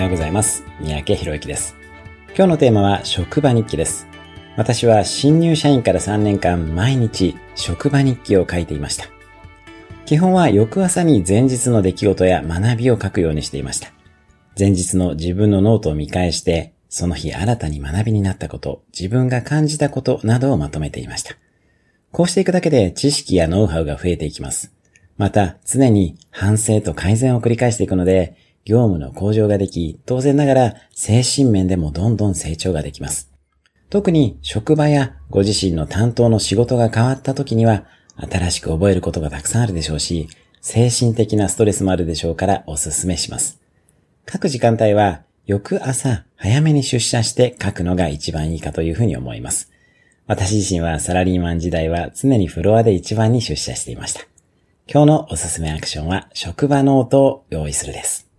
はようございます。三宅博之です。今日のテーマは職場日記です。私は新入社員から3年間毎日職場日記を書いていました。基本は翌朝に前日の出来事や学びを書くようにしていました。前日の自分のノートを見返して、その日新たに学びになったこと、自分が感じたことなどをまとめていました。こうしていくだけで知識やノウハウが増えていきます。また、常に反省と改善を繰り返していくので、業務の向上ができ、当然ながら精神面でもどんどん成長ができます。特に職場やご自身の担当の仕事が変わった時には、新しく覚えることがたくさんあるでしょうし、精神的なストレスもあるでしょうからお勧めします。各時間帯は、翌朝早めに出社して書くのが一番いいかというふうに思います。私自身はサラリーマン時代は常にフロアで一番に出社していました。今日のおすすめアクションは職場ノートを用意するです。